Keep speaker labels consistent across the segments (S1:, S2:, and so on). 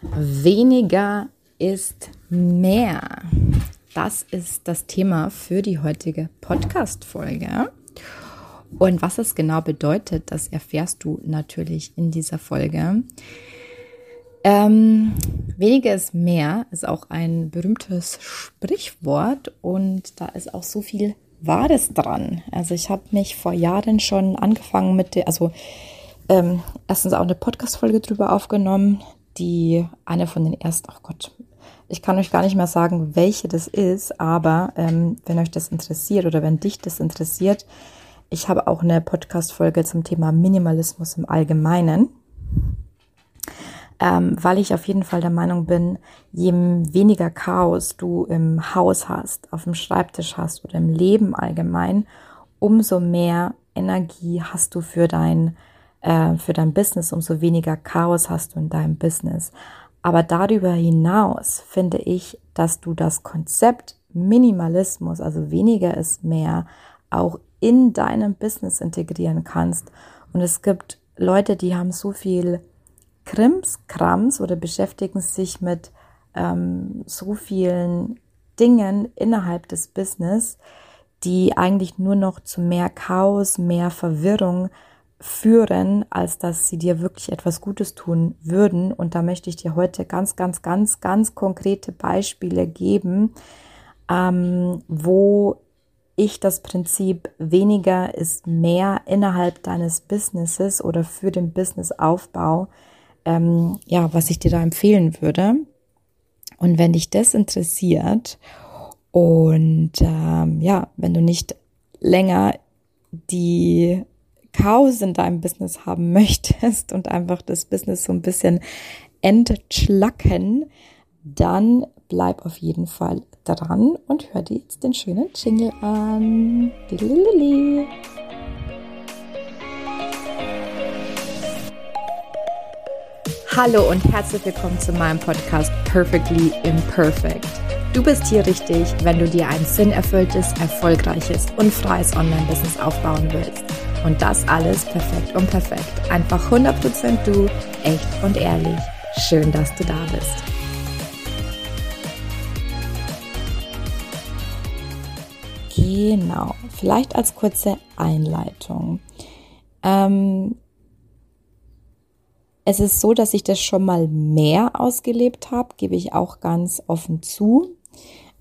S1: Weniger ist mehr. Das ist das Thema für die heutige Podcast-Folge. Und was es genau bedeutet, das erfährst du natürlich in dieser Folge. Ähm, weniger ist mehr ist auch ein berühmtes Sprichwort und da ist auch so viel Wahres dran. Also ich habe mich vor Jahren schon angefangen mit der, also ähm, erstens auch eine Podcast-Folge drüber aufgenommen, die eine von den ersten, oh Gott, ich kann euch gar nicht mehr sagen, welche das ist, aber ähm, wenn euch das interessiert oder wenn dich das interessiert, ich habe auch eine Podcast-Folge zum Thema Minimalismus im Allgemeinen, ähm, weil ich auf jeden Fall der Meinung bin, je weniger Chaos du im Haus hast, auf dem Schreibtisch hast oder im Leben allgemein, umso mehr Energie hast du für dein äh, für dein Business, umso weniger Chaos hast du in deinem Business. Aber darüber hinaus finde ich, dass du das Konzept Minimalismus, also weniger ist mehr, auch in deinem Business integrieren kannst. Und es gibt Leute, die haben so viel Krimskrams oder beschäftigen sich mit ähm, so vielen Dingen innerhalb des Business, die eigentlich nur noch zu mehr Chaos, mehr Verwirrung führen, als dass sie dir wirklich etwas Gutes tun würden. Und da möchte ich dir heute ganz, ganz, ganz, ganz konkrete Beispiele geben, ähm, wo ich das Prinzip weniger ist mehr innerhalb deines Businesses oder für den Businessaufbau, ähm, ja, was ich dir da empfehlen würde. Und wenn dich das interessiert und ähm, ja, wenn du nicht länger die Chaos in deinem Business haben möchtest und einfach das Business so ein bisschen entschlacken, dann bleib auf jeden Fall dran und hör dir jetzt den schönen Jingle an. Hallo und herzlich willkommen zu meinem Podcast Perfectly Imperfect. Du bist hier richtig, wenn du dir ein sinnerfülltes, erfolgreiches und freies Online-Business aufbauen willst. Und das alles perfekt und perfekt. Einfach 100% du, echt und ehrlich. Schön, dass du da bist. Genau, vielleicht als kurze Einleitung. Ähm, es ist so, dass ich das schon mal mehr ausgelebt habe, gebe ich auch ganz offen zu.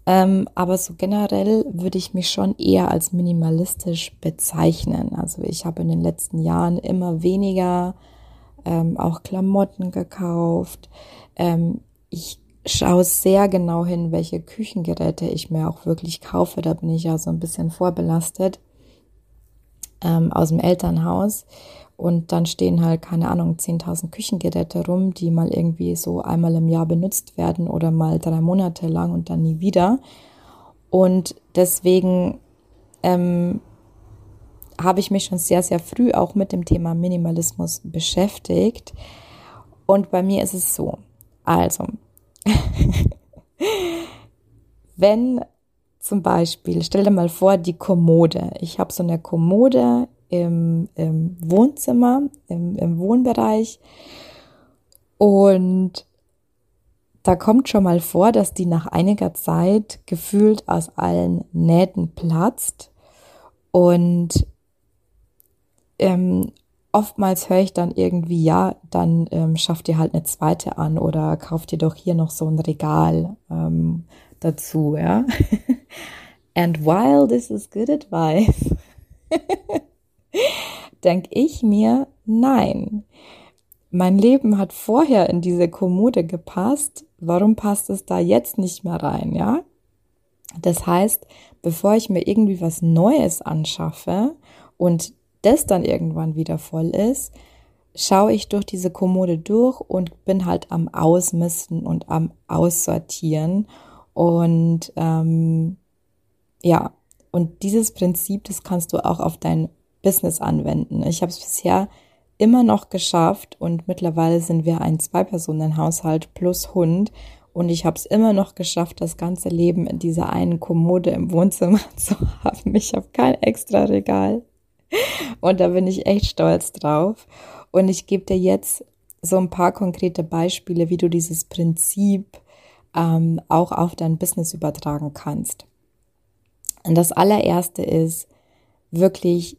S1: Ähm, aber so generell würde ich mich schon eher als minimalistisch bezeichnen. Also ich habe in den letzten Jahren immer weniger ähm, auch Klamotten gekauft. Ähm, ich schaue sehr genau hin, welche Küchengeräte ich mir auch wirklich kaufe. Da bin ich ja so ein bisschen vorbelastet ähm, aus dem Elternhaus. Und dann stehen halt, keine Ahnung, 10.000 Küchengeräte rum, die mal irgendwie so einmal im Jahr benutzt werden oder mal drei Monate lang und dann nie wieder. Und deswegen ähm, habe ich mich schon sehr, sehr früh auch mit dem Thema Minimalismus beschäftigt. Und bei mir ist es so. Also, wenn zum Beispiel, stell dir mal vor, die Kommode. Ich habe so eine Kommode im, im Wohnzimmer, im, im Wohnbereich. Und da kommt schon mal vor, dass die nach einiger Zeit gefühlt aus allen Nähten platzt. Und ähm, oftmals höre ich dann irgendwie, ja, dann ähm, schafft ihr halt eine zweite an oder kauft ihr doch hier noch so ein Regal ähm, dazu, ja. And while this is good advice, denke ich mir, nein. Mein Leben hat vorher in diese Kommode gepasst. Warum passt es da jetzt nicht mehr rein, ja? Das heißt, bevor ich mir irgendwie was Neues anschaffe und das dann irgendwann wieder voll ist, schaue ich durch diese Kommode durch und bin halt am Ausmisten und am Aussortieren. Und ähm, ja, und dieses Prinzip, das kannst du auch auf dein Business anwenden. Ich habe es bisher immer noch geschafft und mittlerweile sind wir ein Zwei-Personen-Haushalt plus Hund und ich habe es immer noch geschafft, das ganze Leben in dieser einen Kommode im Wohnzimmer zu haben. Ich habe kein extra Regal und da bin ich echt stolz drauf. Und ich gebe dir jetzt so ein paar konkrete Beispiele, wie du dieses Prinzip ähm, auch auf dein Business übertragen kannst. Und das allererste ist wirklich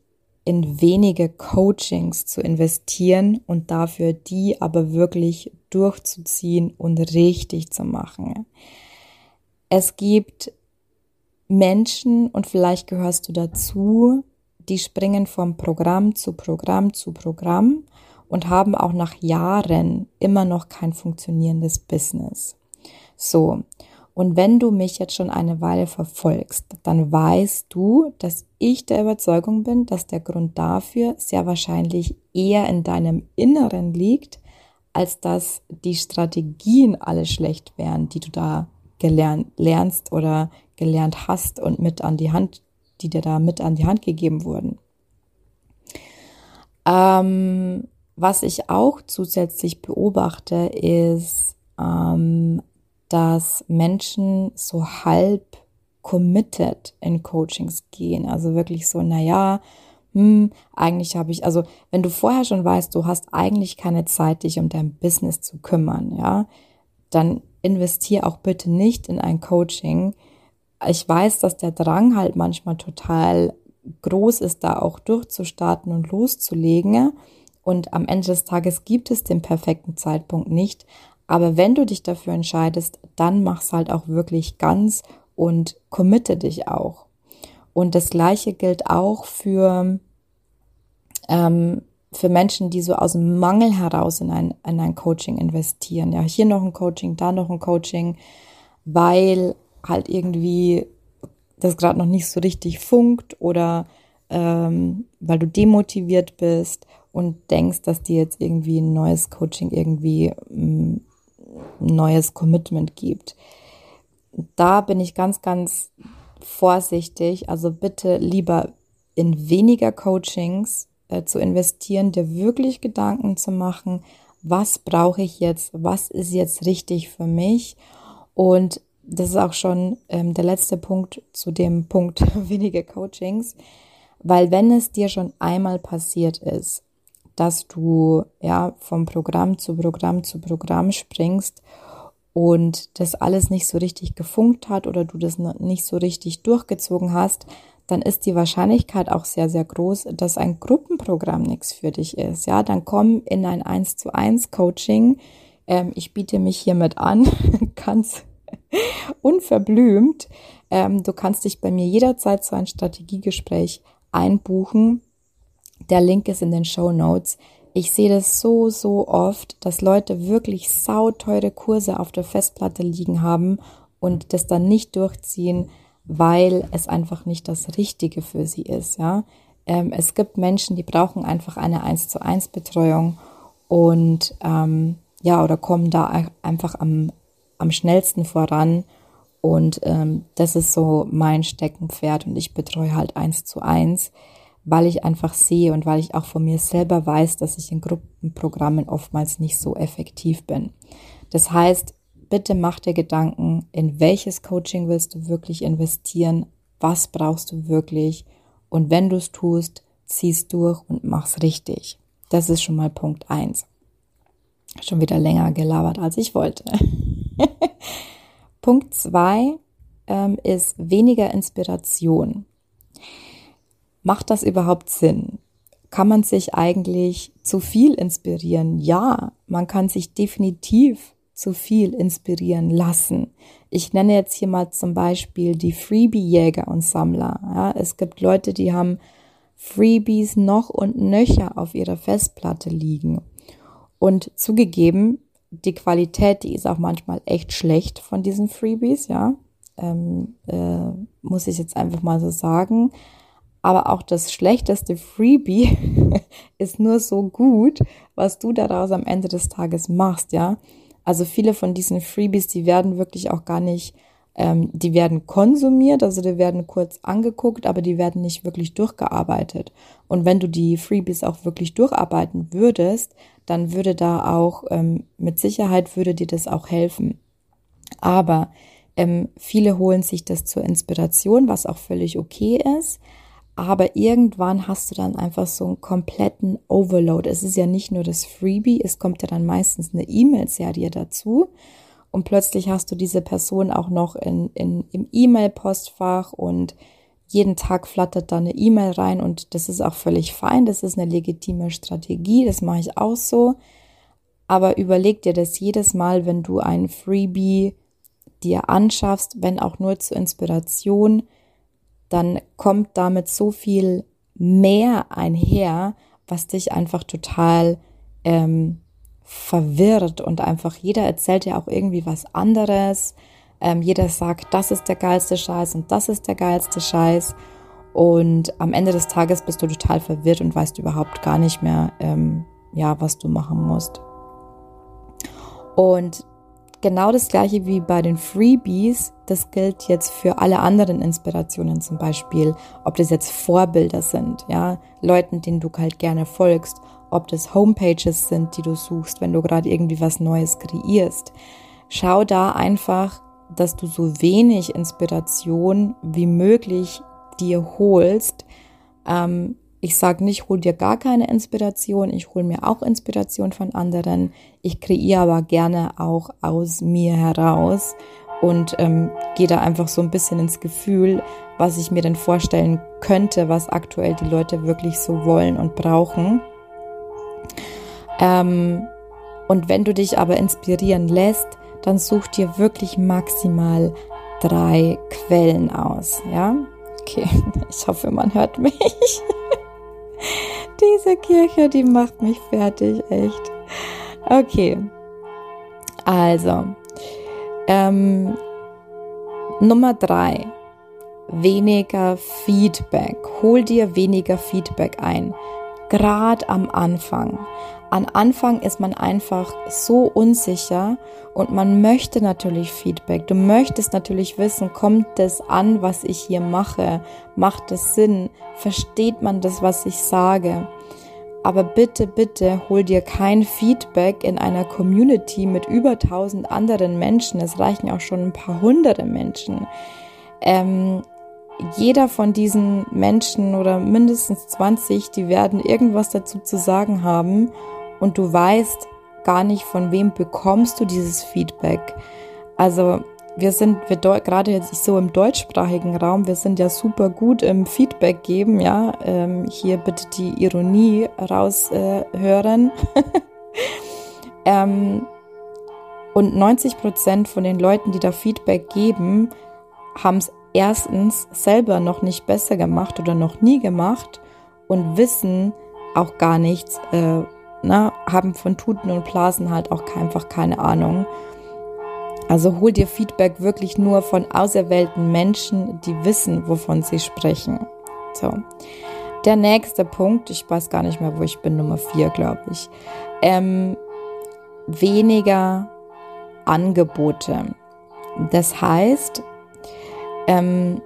S1: in wenige Coachings zu investieren und dafür die aber wirklich durchzuziehen und richtig zu machen. Es gibt Menschen und vielleicht gehörst du dazu, die springen vom Programm zu Programm zu Programm und haben auch nach Jahren immer noch kein funktionierendes Business. So. Und wenn du mich jetzt schon eine Weile verfolgst, dann weißt du, dass ich der Überzeugung bin, dass der Grund dafür sehr wahrscheinlich eher in deinem Inneren liegt, als dass die Strategien alle schlecht wären, die du da gelernt lernst oder gelernt hast und mit an die Hand, die dir da mit an die Hand gegeben wurden. Ähm, was ich auch zusätzlich beobachte, ist, ähm, dass Menschen so halb committed in Coachings gehen. Also wirklich so, naja, hm, eigentlich habe ich, also wenn du vorher schon weißt, du hast eigentlich keine Zeit, dich um dein Business zu kümmern, ja, dann investier auch bitte nicht in ein Coaching. Ich weiß, dass der Drang halt manchmal total groß ist, da auch durchzustarten und loszulegen. Und am Ende des Tages gibt es den perfekten Zeitpunkt nicht. Aber wenn du dich dafür entscheidest, dann mach's halt auch wirklich ganz und committe dich auch. Und das Gleiche gilt auch für, ähm, für Menschen, die so aus dem Mangel heraus in ein, in ein Coaching investieren. Ja, hier noch ein Coaching, da noch ein Coaching, weil halt irgendwie das gerade noch nicht so richtig funkt oder ähm, weil du demotiviert bist und denkst, dass dir jetzt irgendwie ein neues Coaching irgendwie neues Commitment gibt. Da bin ich ganz, ganz vorsichtig. Also bitte lieber in weniger Coachings äh, zu investieren, dir wirklich Gedanken zu machen, was brauche ich jetzt, was ist jetzt richtig für mich. Und das ist auch schon ähm, der letzte Punkt zu dem Punkt weniger Coachings, weil wenn es dir schon einmal passiert ist, dass du ja vom Programm zu Programm zu Programm springst und das alles nicht so richtig gefunkt hat oder du das nicht so richtig durchgezogen hast, dann ist die Wahrscheinlichkeit auch sehr, sehr groß, dass ein Gruppenprogramm nichts für dich ist. Ja, dann komm in ein 1 zu 1 Coaching. Ähm, ich biete mich hiermit an, ganz unverblümt. Ähm, du kannst dich bei mir jederzeit zu einem Strategiegespräch einbuchen. Der Link ist in den Show Notes. Ich sehe das so, so oft, dass Leute wirklich sauteure Kurse auf der Festplatte liegen haben und das dann nicht durchziehen, weil es einfach nicht das Richtige für sie ist, ja. Ähm, es gibt Menschen, die brauchen einfach eine 1 zu 1 Betreuung und ähm, ja, oder kommen da einfach am, am schnellsten voran. Und ähm, das ist so mein Steckenpferd und ich betreue halt eins zu eins weil ich einfach sehe und weil ich auch von mir selber weiß, dass ich in Gruppenprogrammen oftmals nicht so effektiv bin. Das heißt, bitte mach dir Gedanken, in welches Coaching willst du wirklich investieren, was brauchst du wirklich und wenn du es tust, ziehst durch und mach's richtig. Das ist schon mal Punkt eins. Schon wieder länger gelabert, als ich wollte. Punkt zwei ähm, ist weniger Inspiration. Macht das überhaupt Sinn? Kann man sich eigentlich zu viel inspirieren? Ja, man kann sich definitiv zu viel inspirieren lassen. Ich nenne jetzt hier mal zum Beispiel die Freebie-Jäger und Sammler. Ja, es gibt Leute, die haben Freebies noch und nöcher auf ihrer Festplatte liegen. Und zugegeben, die Qualität, die ist auch manchmal echt schlecht von diesen Freebies, ja. Ähm, äh, muss ich jetzt einfach mal so sagen. Aber auch das schlechteste Freebie ist nur so gut, was du daraus am Ende des Tages machst, ja. Also viele von diesen Freebies, die werden wirklich auch gar nicht, ähm, die werden konsumiert, also die werden kurz angeguckt, aber die werden nicht wirklich durchgearbeitet. Und wenn du die Freebies auch wirklich durcharbeiten würdest, dann würde da auch, ähm, mit Sicherheit würde dir das auch helfen. Aber ähm, viele holen sich das zur Inspiration, was auch völlig okay ist. Aber irgendwann hast du dann einfach so einen kompletten Overload. Es ist ja nicht nur das Freebie, es kommt ja dann meistens eine E-Mail-Serie dazu. Und plötzlich hast du diese Person auch noch in, in, im E-Mail-Postfach und jeden Tag flattert da eine E-Mail rein und das ist auch völlig fein. Das ist eine legitime Strategie. Das mache ich auch so. Aber überleg dir das jedes Mal, wenn du ein Freebie dir anschaffst, wenn auch nur zur Inspiration, dann kommt damit so viel mehr einher, was dich einfach total ähm, verwirrt und einfach jeder erzählt ja auch irgendwie was anderes. Ähm, jeder sagt, das ist der geilste Scheiß und das ist der geilste Scheiß. Und am Ende des Tages bist du total verwirrt und weißt überhaupt gar nicht mehr, ähm, ja, was du machen musst. Und genau das gleiche wie bei den Freebies, das gilt jetzt für alle anderen Inspirationen zum Beispiel, ob das jetzt Vorbilder sind, ja, Leuten, denen du halt gerne folgst, ob das Homepages sind, die du suchst, wenn du gerade irgendwie was Neues kreierst. Schau da einfach, dass du so wenig Inspiration wie möglich dir holst, ähm, ich sage nicht, hol dir gar keine Inspiration, ich hole mir auch Inspiration von anderen. Ich kreiere aber gerne auch aus mir heraus und ähm, gehe da einfach so ein bisschen ins Gefühl, was ich mir denn vorstellen könnte, was aktuell die Leute wirklich so wollen und brauchen. Ähm, und wenn du dich aber inspirieren lässt, dann such dir wirklich maximal drei Quellen aus, ja? Okay, ich hoffe, man hört mich. Diese Kirche, die macht mich fertig, echt. Okay. Also, ähm, Nummer drei. Weniger Feedback. Hol dir weniger Feedback ein. Gerade am Anfang. Am Anfang ist man einfach so unsicher und man möchte natürlich Feedback. Du möchtest natürlich wissen, kommt das an, was ich hier mache? Macht es Sinn? Versteht man das, was ich sage? Aber bitte, bitte hol dir kein Feedback in einer Community mit über tausend anderen Menschen. Es reichen auch schon ein paar hunderte Menschen. Ähm, jeder von diesen Menschen oder mindestens 20, die werden irgendwas dazu zu sagen haben und du weißt gar nicht, von wem bekommst du dieses Feedback. Also wir sind, wir gerade jetzt so im deutschsprachigen Raum, wir sind ja super gut im Feedback geben, ja. Ähm, hier bitte die Ironie raushören. Äh, ähm, und 90 Prozent von den Leuten, die da Feedback geben, haben es erstens selber noch nicht besser gemacht oder noch nie gemacht und wissen auch gar nichts, äh, na, haben von Tuten und Blasen halt auch einfach keine Ahnung. Also hol dir Feedback wirklich nur von auserwählten Menschen, die wissen, wovon sie sprechen. So. Der nächste Punkt, ich weiß gar nicht mehr, wo ich bin, Nummer vier, glaube ich. Ähm, weniger Angebote. Das heißt, ähm,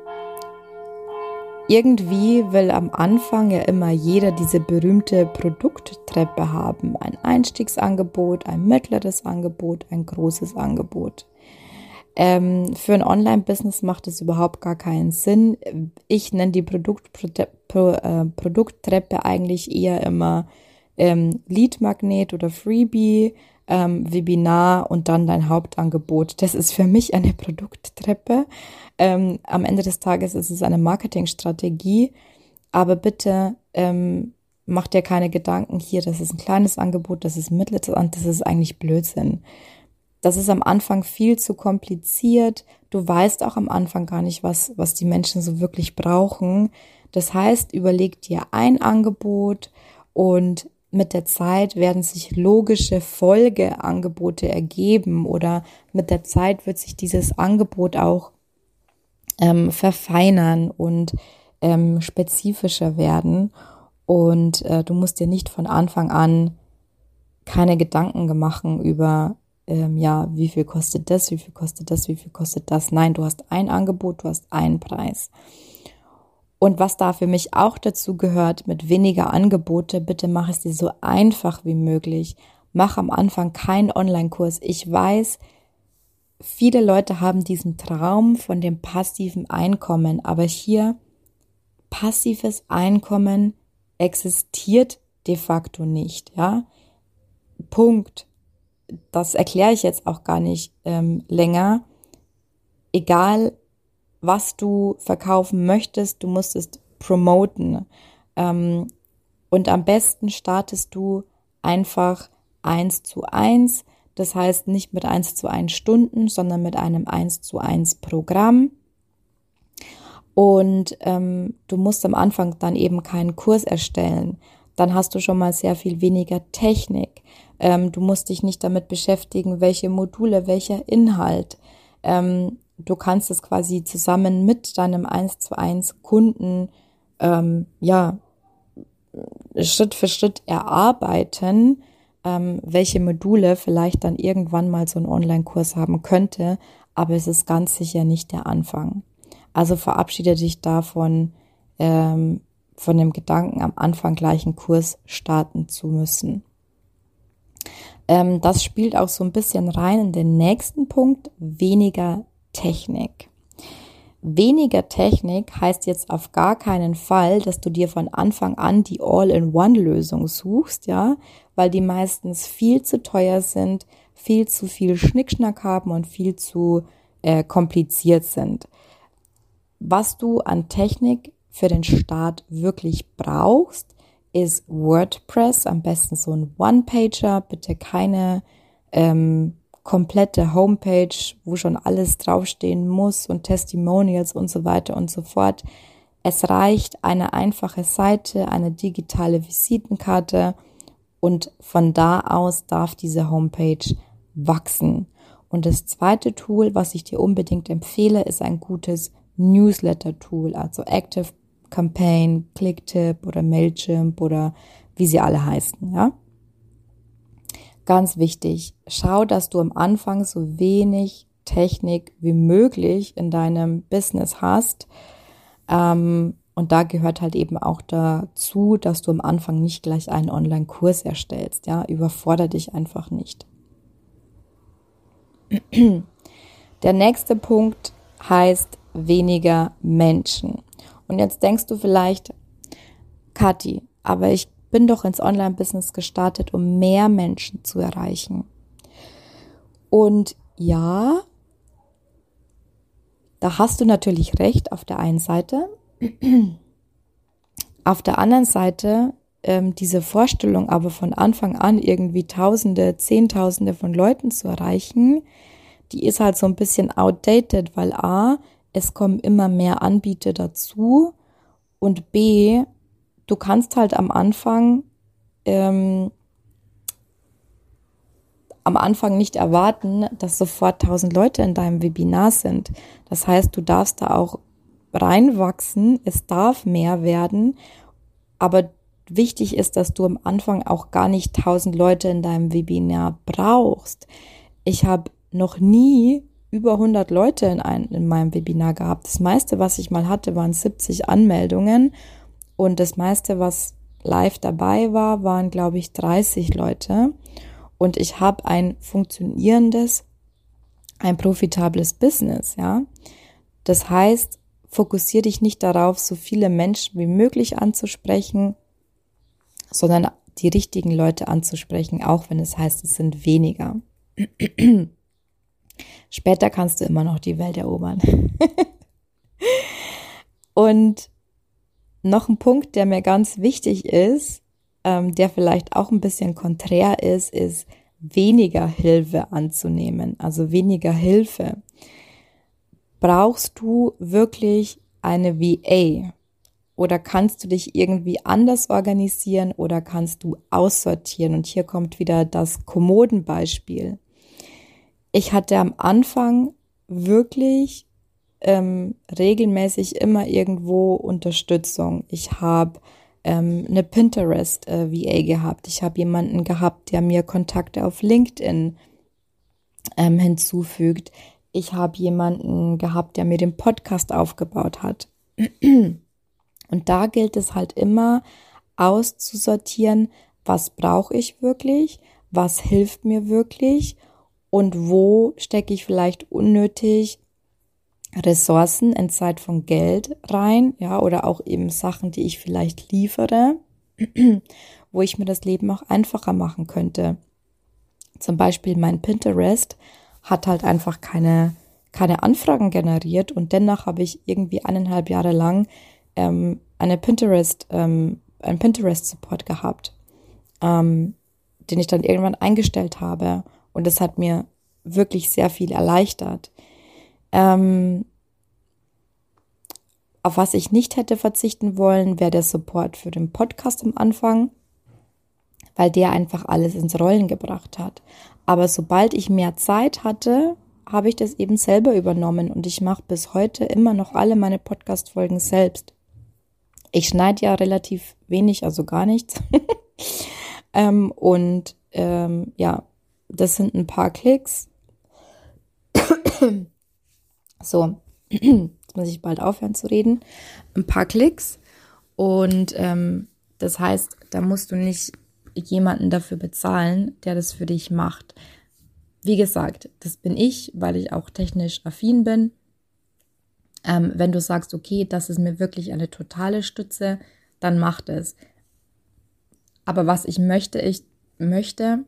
S1: irgendwie will am Anfang ja immer jeder diese berühmte Produkttreppe haben. Ein Einstiegsangebot, ein mittleres Angebot, ein großes Angebot. Ähm, für ein Online-Business macht es überhaupt gar keinen Sinn. Ich nenne die äh, Produkttreppe eigentlich eher immer ähm, Lead-Magnet oder Freebie, ähm, Webinar und dann dein Hauptangebot. Das ist für mich eine Produkttreppe. Ähm, am Ende des Tages ist es eine Marketingstrategie, aber bitte ähm, mach dir keine Gedanken hier, das ist ein kleines Angebot, das ist mittleres und das ist eigentlich Blödsinn. Das ist am Anfang viel zu kompliziert. Du weißt auch am Anfang gar nicht, was, was die Menschen so wirklich brauchen. Das heißt, überleg dir ein Angebot und mit der Zeit werden sich logische Folgeangebote ergeben oder mit der Zeit wird sich dieses Angebot auch ähm, verfeinern und ähm, spezifischer werden. Und äh, du musst dir nicht von Anfang an keine Gedanken machen über, ähm, ja, wie viel kostet das, wie viel kostet das, wie viel kostet das. Nein, du hast ein Angebot, du hast einen Preis. Und was da für mich auch dazu gehört, mit weniger Angebote, bitte mach es dir so einfach wie möglich. Mach am Anfang keinen Online-Kurs. Ich weiß, viele Leute haben diesen Traum von dem passiven Einkommen, aber hier passives Einkommen existiert de facto nicht, ja. Punkt. Das erkläre ich jetzt auch gar nicht ähm, länger. Egal, was du verkaufen möchtest, du musst es promoten. Ähm, und am besten startest du einfach eins zu eins. Das heißt nicht mit eins zu eins Stunden, sondern mit einem eins zu eins Programm. Und ähm, du musst am Anfang dann eben keinen Kurs erstellen. Dann hast du schon mal sehr viel weniger Technik. Ähm, du musst dich nicht damit beschäftigen, welche Module, welcher Inhalt. Ähm, du kannst es quasi zusammen mit deinem 1 zu 1 Kunden, ähm, ja, Schritt für Schritt erarbeiten, ähm, welche Module vielleicht dann irgendwann mal so ein Online-Kurs haben könnte, aber es ist ganz sicher nicht der Anfang. Also verabschiede dich davon, ähm, von dem Gedanken, am Anfang gleich einen Kurs starten zu müssen. Ähm, das spielt auch so ein bisschen rein in den nächsten Punkt, weniger Technik. Weniger Technik heißt jetzt auf gar keinen Fall, dass du dir von Anfang an die All-in-One-Lösung suchst, ja, weil die meistens viel zu teuer sind, viel zu viel Schnickschnack haben und viel zu äh, kompliziert sind was du an Technik für den Start wirklich brauchst, ist WordPress, am besten so ein One-Pager, bitte keine ähm, komplette Homepage, wo schon alles draufstehen muss und Testimonials und so weiter und so fort. Es reicht eine einfache Seite, eine digitale Visitenkarte und von da aus darf diese Homepage wachsen. Und das zweite Tool, was ich dir unbedingt empfehle, ist ein gutes Newsletter-Tool, also Active Campaign, Clicktip oder Mailchimp oder wie sie alle heißen, ja. Ganz wichtig, schau, dass du am Anfang so wenig Technik wie möglich in deinem Business hast. Ähm, und da gehört halt eben auch dazu, dass du am Anfang nicht gleich einen Online-Kurs erstellst. Ja, überfordere dich einfach nicht. Der nächste Punkt heißt weniger Menschen. Und jetzt denkst du vielleicht, Kathi, aber ich bin doch ins Online-Business gestartet, um mehr Menschen zu erreichen. Und ja, da hast du natürlich recht auf der einen Seite. Auf der anderen Seite ähm, diese Vorstellung aber von Anfang an irgendwie Tausende, Zehntausende von Leuten zu erreichen, die ist halt so ein bisschen outdated, weil A, es kommen immer mehr Anbieter dazu und B, du kannst halt am Anfang ähm, am Anfang nicht erwarten, dass sofort tausend Leute in deinem Webinar sind. Das heißt, du darfst da auch reinwachsen, es darf mehr werden, aber wichtig ist, dass du am Anfang auch gar nicht tausend Leute in deinem Webinar brauchst. Ich habe noch nie über 100 Leute in, ein, in meinem Webinar gehabt. Das meiste, was ich mal hatte, waren 70 Anmeldungen und das meiste, was live dabei war, waren, glaube ich, 30 Leute. Und ich habe ein funktionierendes, ein profitables Business, ja. Das heißt, fokussiere dich nicht darauf, so viele Menschen wie möglich anzusprechen, sondern die richtigen Leute anzusprechen, auch wenn es heißt, es sind weniger. Später kannst du immer noch die Welt erobern. Und noch ein Punkt, der mir ganz wichtig ist, ähm, der vielleicht auch ein bisschen konträr ist, ist weniger Hilfe anzunehmen, also weniger Hilfe. Brauchst du wirklich eine VA oder kannst du dich irgendwie anders organisieren oder kannst du aussortieren? Und hier kommt wieder das Kommodenbeispiel ich hatte am Anfang wirklich ähm, regelmäßig immer irgendwo Unterstützung. Ich habe ähm, eine Pinterest äh, gehabt. Ich habe jemanden gehabt, der mir Kontakte auf LinkedIn ähm, hinzufügt. Ich habe jemanden gehabt, der mir den Podcast aufgebaut hat. Und da gilt es halt immer auszusortieren, was brauche ich wirklich, was hilft mir wirklich und wo stecke ich vielleicht unnötig Ressourcen in Zeit von Geld rein, ja, oder auch eben Sachen, die ich vielleicht liefere, wo ich mir das Leben auch einfacher machen könnte. Zum Beispiel mein Pinterest hat halt einfach keine, keine Anfragen generiert und dennoch habe ich irgendwie eineinhalb Jahre lang ähm, eine Pinterest, ähm, einen Pinterest-Support gehabt, ähm, den ich dann irgendwann eingestellt habe. Und das hat mir wirklich sehr viel erleichtert. Ähm, auf was ich nicht hätte verzichten wollen, wäre der Support für den Podcast am Anfang, weil der einfach alles ins Rollen gebracht hat. Aber sobald ich mehr Zeit hatte, habe ich das eben selber übernommen und ich mache bis heute immer noch alle meine Podcast-Folgen selbst. Ich schneide ja relativ wenig, also gar nichts. ähm, und ähm, ja, das sind ein paar Klicks. So, jetzt muss ich bald aufhören zu reden. Ein paar Klicks. Und ähm, das heißt, da musst du nicht jemanden dafür bezahlen, der das für dich macht. Wie gesagt, das bin ich, weil ich auch technisch affin bin. Ähm, wenn du sagst, okay, das ist mir wirklich eine totale Stütze, dann mach es. Aber was ich möchte, ich möchte,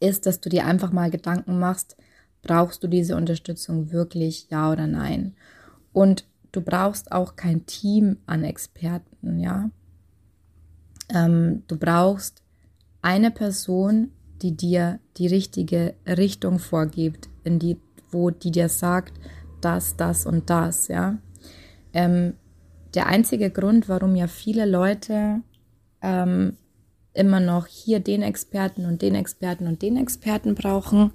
S1: ist, dass du dir einfach mal Gedanken machst, brauchst du diese Unterstützung wirklich, ja oder nein? Und du brauchst auch kein Team an Experten, ja. Ähm, du brauchst eine Person, die dir die richtige Richtung vorgibt, in die, wo die dir sagt, das, das und das, ja. Ähm, der einzige Grund, warum ja viele Leute ähm, immer noch hier den Experten und den Experten und den Experten brauchen,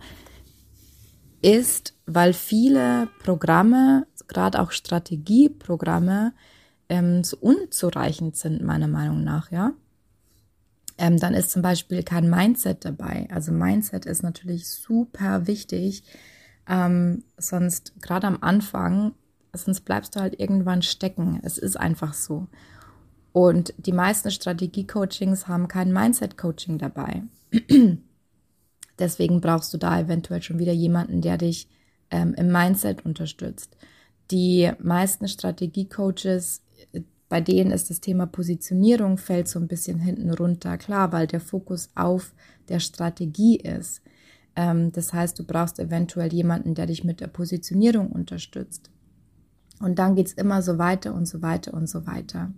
S1: ist, weil viele Programme, gerade auch Strategieprogramme, ähm, so unzureichend sind, meiner Meinung nach, ja. Ähm, dann ist zum Beispiel kein Mindset dabei. Also Mindset ist natürlich super wichtig, ähm, sonst gerade am Anfang, sonst bleibst du halt irgendwann stecken. Es ist einfach so. Und die meisten Strategie-Coachings haben kein Mindset-Coaching dabei. Deswegen brauchst du da eventuell schon wieder jemanden, der dich ähm, im Mindset unterstützt. Die meisten Strategie-Coaches, bei denen ist das Thema Positionierung fällt so ein bisschen hinten runter. Klar, weil der Fokus auf der Strategie ist. Ähm, das heißt, du brauchst eventuell jemanden, der dich mit der Positionierung unterstützt. Und dann geht es immer so weiter und so weiter und so weiter.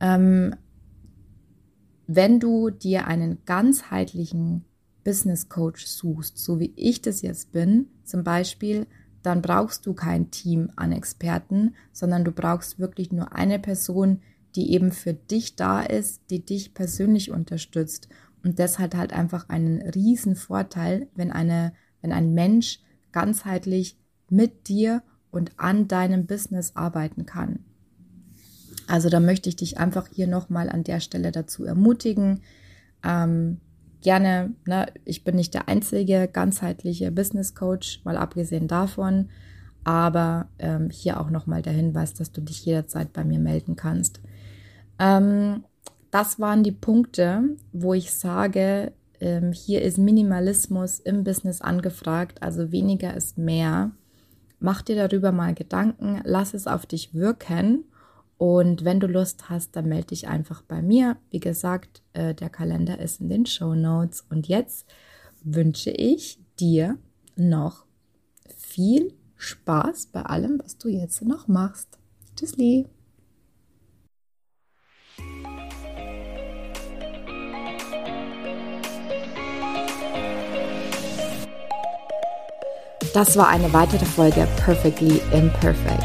S1: Ähm, wenn du dir einen ganzheitlichen Business Coach suchst, so wie ich das jetzt bin, zum Beispiel, dann brauchst du kein Team an Experten, sondern du brauchst wirklich nur eine Person, die eben für dich da ist, die dich persönlich unterstützt und das hat halt einfach einen riesen Vorteil, wenn eine, wenn ein Mensch ganzheitlich mit dir und an deinem Business arbeiten kann. Also da möchte ich dich einfach hier nochmal an der Stelle dazu ermutigen. Ähm, gerne, ne, ich bin nicht der einzige ganzheitliche Business Coach, mal abgesehen davon, aber ähm, hier auch nochmal der Hinweis, dass du dich jederzeit bei mir melden kannst. Ähm, das waren die Punkte, wo ich sage, ähm, hier ist Minimalismus im Business angefragt, also weniger ist mehr. Mach dir darüber mal Gedanken, lass es auf dich wirken und wenn du Lust hast, dann melde dich einfach bei mir. Wie gesagt, äh, der Kalender ist in den Show Notes. Und jetzt wünsche ich dir noch viel Spaß bei allem, was du jetzt noch machst. Tschüssli! Das war eine weitere Folge Perfectly Imperfect,